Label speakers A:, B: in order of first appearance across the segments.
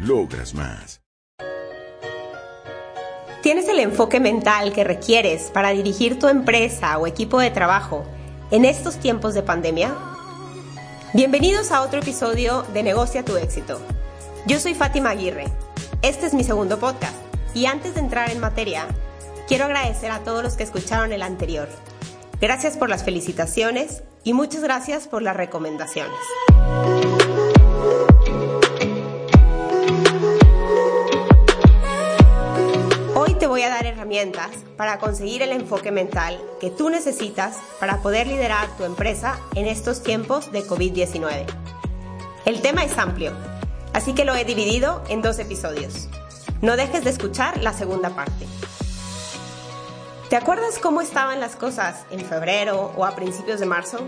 A: Logras más.
B: ¿Tienes el enfoque mental que requieres para dirigir tu empresa o equipo de trabajo en estos tiempos de pandemia? Bienvenidos a otro episodio de Negocia tu éxito. Yo soy Fátima Aguirre. Este es mi segundo podcast y antes de entrar en materia, quiero agradecer a todos los que escucharon el anterior. Gracias por las felicitaciones y muchas gracias por las recomendaciones. Para conseguir el enfoque mental que tú necesitas para poder liderar tu empresa en estos tiempos de COVID-19. El tema es amplio, así que lo he dividido en dos episodios. No dejes de escuchar la segunda parte. ¿Te acuerdas cómo estaban las cosas en febrero o a principios de marzo?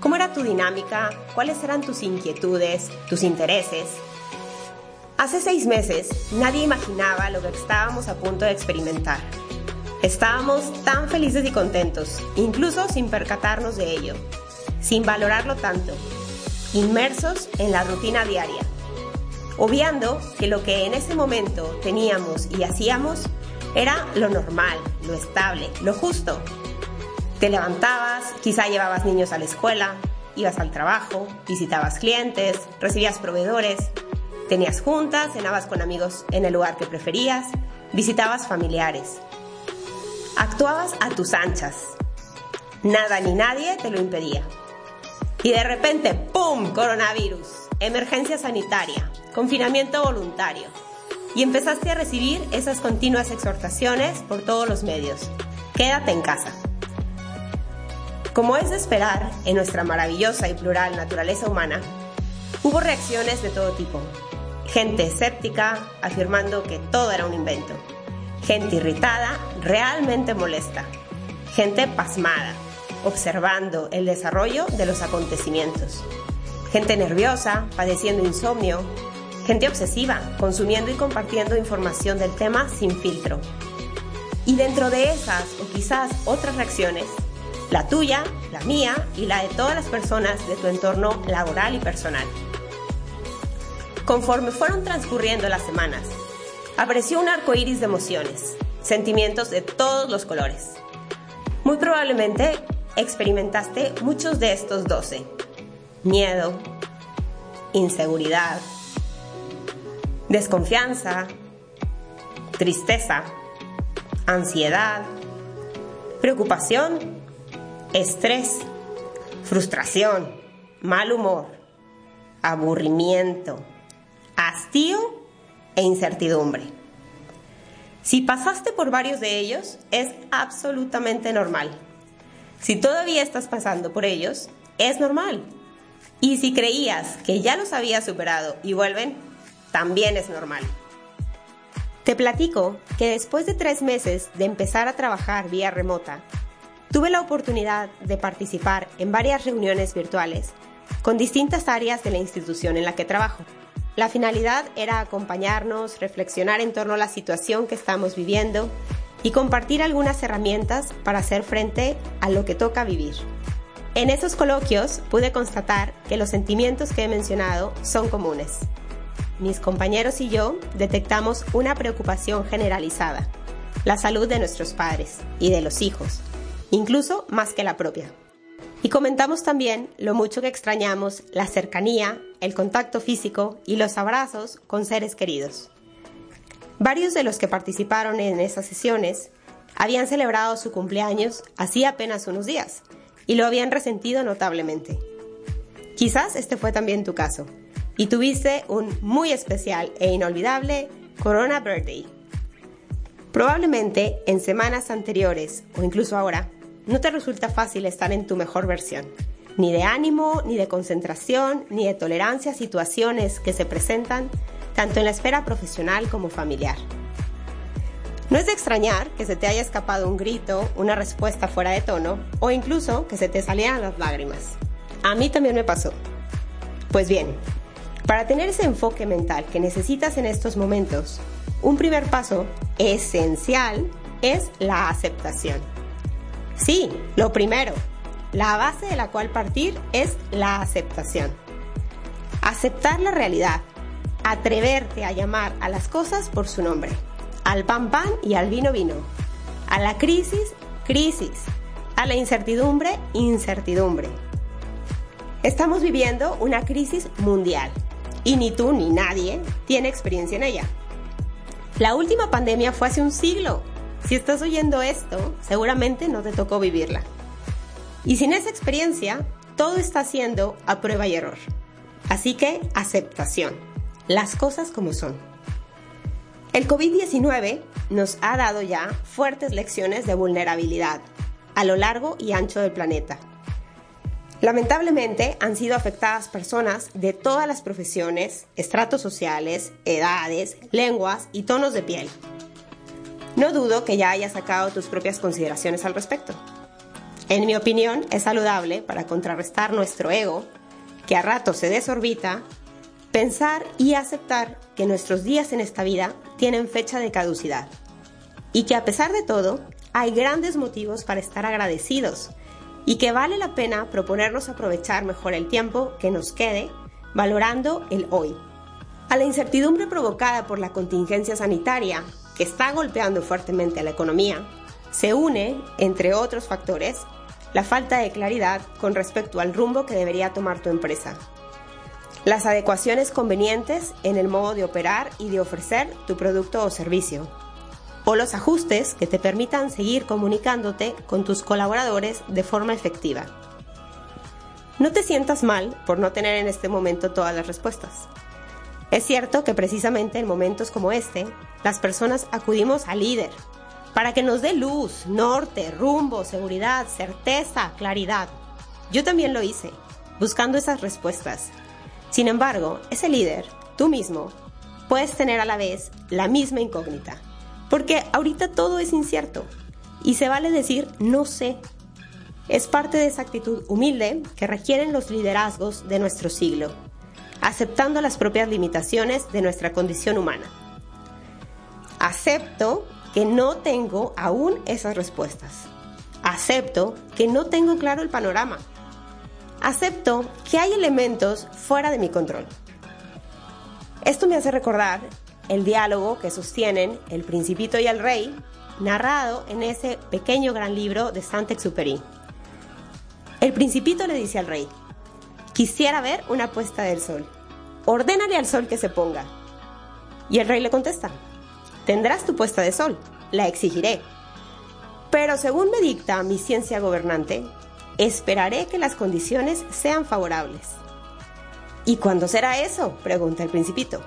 B: ¿Cómo era tu dinámica? ¿Cuáles eran tus inquietudes, tus intereses? Hace seis meses nadie imaginaba lo que estábamos a punto de experimentar. Estábamos tan felices y contentos, incluso sin percatarnos de ello, sin valorarlo tanto, inmersos en la rutina diaria, obviando que lo que en ese momento teníamos y hacíamos era lo normal, lo estable, lo justo. Te levantabas, quizá llevabas niños a la escuela, ibas al trabajo, visitabas clientes, recibías proveedores, Tenías juntas, cenabas con amigos en el lugar que preferías, visitabas familiares. Actuabas a tus anchas. Nada ni nadie te lo impedía. Y de repente, ¡pum! Coronavirus, emergencia sanitaria, confinamiento voluntario. Y empezaste a recibir esas continuas exhortaciones por todos los medios. Quédate en casa. Como es de esperar en nuestra maravillosa y plural naturaleza humana, hubo reacciones de todo tipo, gente escéptica afirmando que todo era un invento, gente irritada, realmente molesta, gente pasmada, observando el desarrollo de los acontecimientos, gente nerviosa, padeciendo insomnio, gente obsesiva, consumiendo y compartiendo información del tema sin filtro. Y dentro de esas o quizás otras reacciones, la tuya, la mía y la de todas las personas de tu entorno laboral y personal. Conforme fueron transcurriendo las semanas, apareció un arco iris de emociones, sentimientos de todos los colores. Muy probablemente experimentaste muchos de estos 12. Miedo, inseguridad, desconfianza, tristeza, ansiedad, preocupación, estrés, frustración, mal humor, aburrimiento, hastío e incertidumbre. Si pasaste por varios de ellos, es absolutamente normal. Si todavía estás pasando por ellos, es normal. Y si creías que ya los habías superado y vuelven, también es normal. Te platico que después de tres meses de empezar a trabajar vía remota, tuve la oportunidad de participar en varias reuniones virtuales con distintas áreas de la institución en la que trabajo. La finalidad era acompañarnos, reflexionar en torno a la situación que estamos viviendo y compartir algunas herramientas para hacer frente a lo que toca vivir. En esos coloquios pude constatar que los sentimientos que he mencionado son comunes. Mis compañeros y yo detectamos una preocupación generalizada, la salud de nuestros padres y de los hijos, incluso más que la propia. Y comentamos también lo mucho que extrañamos la cercanía, el contacto físico y los abrazos con seres queridos. Varios de los que participaron en esas sesiones habían celebrado su cumpleaños hacía apenas unos días y lo habían resentido notablemente. Quizás este fue también tu caso y tuviste un muy especial e inolvidable Corona Birthday. Probablemente en semanas anteriores o incluso ahora no te resulta fácil estar en tu mejor versión, ni de ánimo, ni de concentración, ni de tolerancia a situaciones que se presentan tanto en la esfera profesional como familiar. No es de extrañar que se te haya escapado un grito, una respuesta fuera de tono o incluso que se te salieran las lágrimas. A mí también me pasó. Pues bien, para tener ese enfoque mental que necesitas en estos momentos, un primer paso esencial es la aceptación. Sí, lo primero, la base de la cual partir es la aceptación. Aceptar la realidad, atreverte a llamar a las cosas por su nombre, al pan pan y al vino vino, a la crisis, crisis, a la incertidumbre, incertidumbre. Estamos viviendo una crisis mundial y ni tú ni nadie tiene experiencia en ella. La última pandemia fue hace un siglo. Si estás oyendo esto, seguramente no te tocó vivirla. Y sin esa experiencia, todo está siendo a prueba y error. Así que aceptación. Las cosas como son. El COVID-19 nos ha dado ya fuertes lecciones de vulnerabilidad a lo largo y ancho del planeta Lamentablemente han sido afectadas personas de todas las profesiones, estratos sociales, edades, lenguas y tonos de piel. No dudo que ya hayas sacado tus propias consideraciones al respecto. En mi opinión, es saludable para contrarrestar nuestro ego, que a rato se desorbita, pensar y aceptar que nuestros días en esta vida tienen fecha de caducidad y que a pesar de todo hay grandes motivos para estar agradecidos y que vale la pena proponernos aprovechar mejor el tiempo que nos quede valorando el hoy. A la incertidumbre provocada por la contingencia sanitaria, que está golpeando fuertemente a la economía, se une, entre otros factores, la falta de claridad con respecto al rumbo que debería tomar tu empresa. Las adecuaciones convenientes en el modo de operar y de ofrecer tu producto o servicio o los ajustes que te permitan seguir comunicándote con tus colaboradores de forma efectiva. No te sientas mal por no tener en este momento todas las respuestas. Es cierto que precisamente en momentos como este, las personas acudimos al líder para que nos dé luz, norte, rumbo, seguridad, certeza, claridad. Yo también lo hice, buscando esas respuestas. Sin embargo, ese líder, tú mismo, puedes tener a la vez la misma incógnita. Porque ahorita todo es incierto y se vale decir no sé. Es parte de esa actitud humilde que requieren los liderazgos de nuestro siglo, aceptando las propias limitaciones de nuestra condición humana. Acepto que no tengo aún esas respuestas. Acepto que no tengo claro el panorama. Acepto que hay elementos fuera de mi control. Esto me hace recordar el diálogo que sostienen el principito y el rey, narrado en ese pequeño gran libro de Saint-Exupéry. El principito le dice al rey, quisiera ver una puesta del sol, ordénale al sol que se ponga. Y el rey le contesta, tendrás tu puesta de sol, la exigiré. Pero según me dicta mi ciencia gobernante, esperaré que las condiciones sean favorables. ¿Y cuándo será eso? pregunta el principito.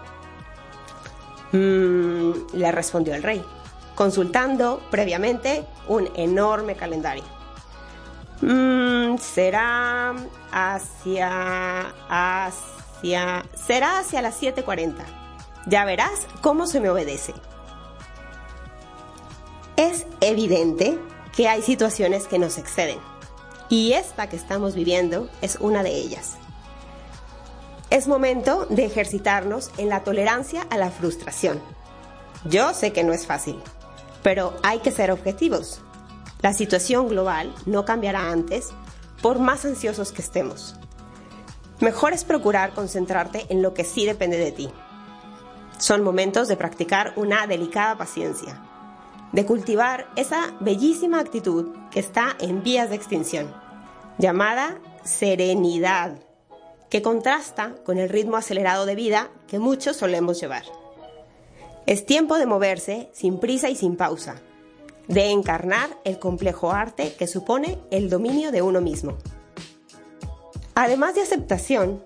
B: Mm, le respondió el rey, consultando previamente un enorme calendario. Mm, será hacia, hacia, será hacia las 7.40. Ya verás cómo se me obedece. Es evidente que hay situaciones que nos exceden. Y esta que estamos viviendo es una de ellas. Es momento de ejercitarnos en la tolerancia a la frustración. Yo sé que no es fácil, pero hay que ser objetivos. La situación global no cambiará antes por más ansiosos que estemos. Mejor es procurar concentrarte en lo que sí depende de ti. Son momentos de practicar una delicada paciencia, de cultivar esa bellísima actitud que está en vías de extinción, llamada serenidad que contrasta con el ritmo acelerado de vida que muchos solemos llevar. Es tiempo de moverse sin prisa y sin pausa, de encarnar el complejo arte que supone el dominio de uno mismo. Además de aceptación,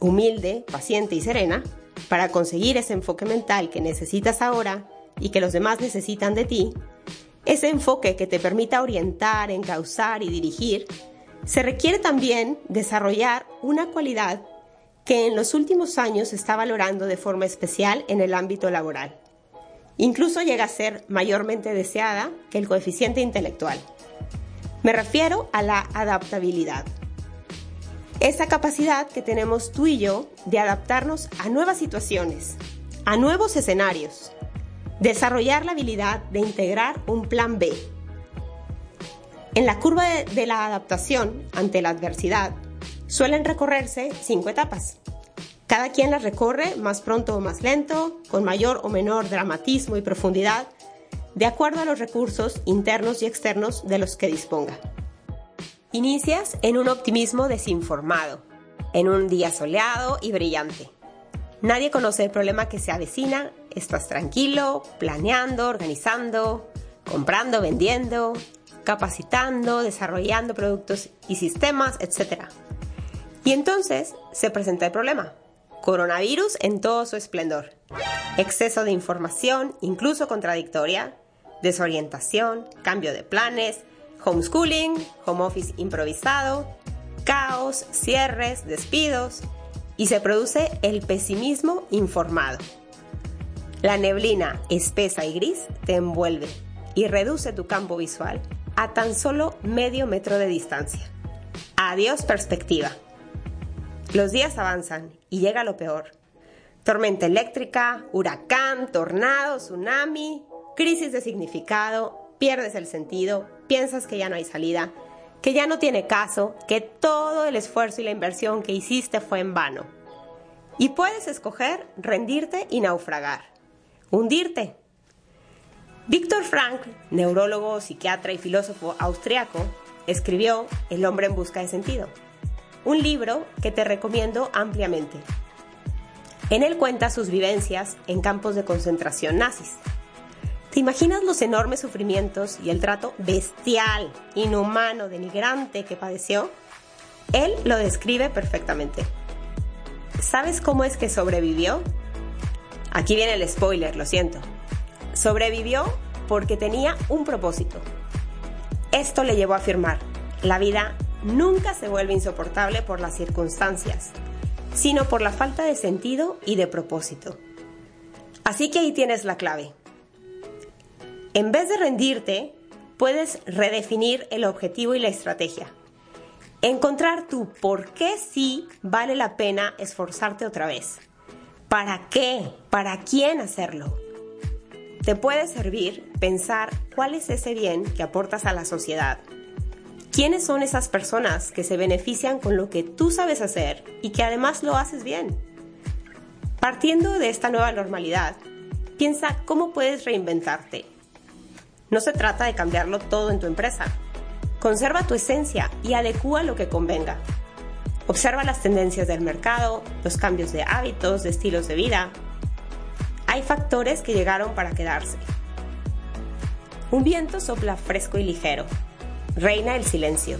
B: humilde, paciente y serena, para conseguir ese enfoque mental que necesitas ahora y que los demás necesitan de ti, ese enfoque que te permita orientar, encauzar y dirigir se requiere también desarrollar una cualidad que en los últimos años se está valorando de forma especial en el ámbito laboral. Incluso llega a ser mayormente deseada que el coeficiente intelectual. Me refiero a la adaptabilidad. Esa capacidad que tenemos tú y yo de adaptarnos a nuevas situaciones, a nuevos escenarios, desarrollar la habilidad de integrar un plan B. En la curva de, la adaptación ante la adversidad, Suelen recorrerse cinco etapas. Cada quien las recorre más pronto o más lento, con mayor o menor dramatismo y profundidad, de acuerdo a los recursos internos y externos de los que disponga. Inicias en un optimismo desinformado, en un día soleado y brillante. Nadie conoce el problema que se avecina, estás tranquilo, planeando, organizando, comprando, vendiendo, capacitando, desarrollando productos y sistemas, etc. Y entonces se presenta el problema. Coronavirus en todo su esplendor. Exceso de información, incluso contradictoria, desorientación, cambio de planes, homeschooling, home office improvisado, caos, cierres, despidos y se produce el pesimismo informado. La neblina espesa y gris te envuelve y reduce tu campo visual a tan solo medio metro de distancia. Adiós perspectiva. Los días avanzan y llega lo peor. Tormenta eléctrica, huracán, tornado, tsunami, crisis de significado, pierdes el sentido, piensas que ya no hay salida, que ya no tiene caso, que todo el esfuerzo y la inversión que hiciste fue en vano. Y puedes escoger rendirte y naufragar, hundirte. Víctor Frank, neurólogo, psiquiatra y filósofo austriaco, escribió El hombre en busca de sentido un libro que te recomiendo ampliamente. En él cuenta sus vivencias en campos de concentración nazis. ¿Te imaginas los enormes sufrimientos y el trato bestial, inhumano, denigrante que padeció? Él lo describe perfectamente. ¿Sabes cómo es que sobrevivió? Aquí viene el spoiler, lo siento. Sobrevivió porque tenía un propósito. Esto le llevó a afirmar, la vida nunca se vuelve insoportable por las circunstancias, sino por la falta de sentido y de propósito. Así que ahí tienes la clave. En vez de rendirte, puedes redefinir el objetivo y la estrategia. Encontrar tu por qué sí vale la pena esforzarte otra vez. ¿Para qué? ¿Para quién hacerlo? Te puede servir pensar cuál es ese bien que aportas a la sociedad ¿Quiénes son esas personas que se benefician con lo que tú sabes hacer y que además lo haces bien? Partiendo de esta nueva normalidad, piensa cómo puedes reinventarte. No se trata de cambiarlo todo en tu empresa. Conserva tu esencia y adecúa lo que convenga. Observa las tendencias del mercado, los cambios de hábitos, de estilos de vida. Hay factores que llegaron para quedarse. Un viento sopla fresco y ligero, reina el silencio.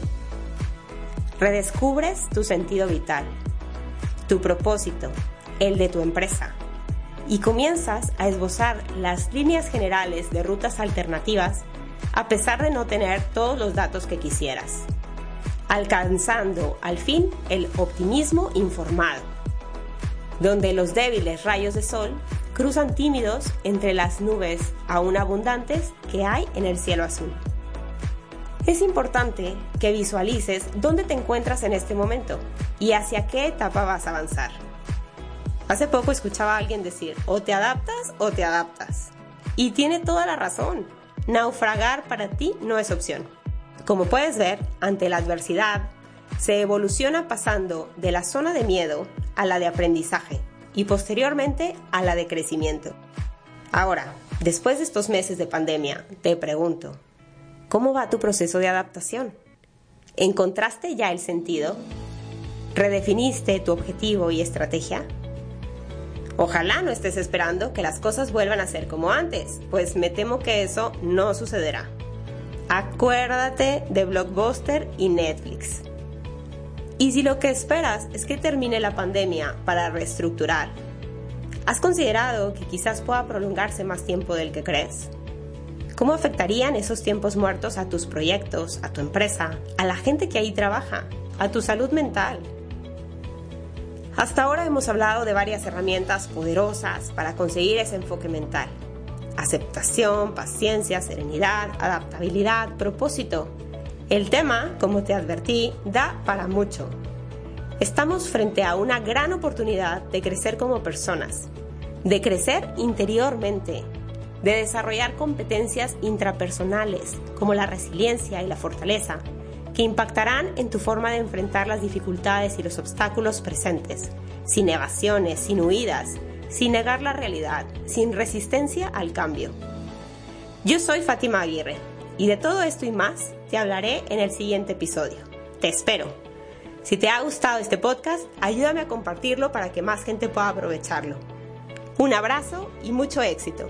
B: Redescubres tu sentido vital, tu propósito, el de tu empresa, y comienzas a esbozar las líneas generales de rutas alternativas a pesar de no tener todos los datos que quisieras, alcanzando al fin el optimismo informado, donde los débiles rayos de sol cruzan tímidos entre las nubes aún abundantes que hay en el cielo azul. Es importante que visualices dónde te encuentras en este momento y hacia qué etapa vas a avanzar. Hace poco escuchaba a alguien decir, o te adaptas o te adaptas. Y tiene toda la razón. Naufragar para ti no es opción. Como puedes ver, ante la adversidad, se evoluciona pasando de la zona de miedo a la de aprendizaje y posteriormente a la de crecimiento. Ahora, después de estos meses de pandemia, te pregunto, ¿Cómo va tu proceso de adaptación? ¿Encontraste ya el sentido? ¿Redefiniste tu objetivo y estrategia? Ojalá no estés esperando que las cosas vuelvan a ser como antes, pues me temo que eso no sucederá. Acuérdate de Blockbuster y Netflix. Y si lo que esperas es que termine la pandemia para reestructurar, ¿has considerado que quizás pueda prolongarse más tiempo del que crees? ¿Cómo afectarían esos tiempos muertos a tus proyectos, a tu empresa, a la gente que ahí trabaja, a tu salud mental? Hasta ahora hemos hablado de varias herramientas poderosas para conseguir ese enfoque mental. Aceptación, paciencia, serenidad, adaptabilidad, propósito. El tema, como te advertí, da para mucho. Estamos frente a una gran oportunidad de crecer como personas, de crecer interiormente, de desarrollar competencias intrapersonales como la resiliencia y la fortaleza, que impactarán en tu forma de enfrentar las dificultades y los obstáculos presentes, sin evasiones, sin huidas, sin negar la realidad, sin resistencia al cambio. Yo soy Fátima Aguirre y de todo esto y más te hablaré en el siguiente episodio. Te espero. Si te ha gustado este podcast, ayúdame a compartirlo para que más gente pueda aprovecharlo. Un abrazo y mucho éxito.